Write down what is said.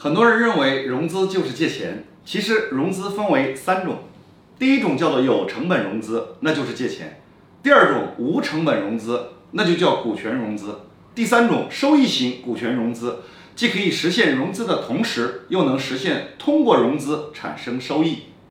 很多人认为融资就是借钱其实融资分为三种第一种叫做有成本融资那就是借钱第二种无成本融资那就叫股权融资第三种收益型股权融资既可以实现融资的同时又能实现通过融资产生收益。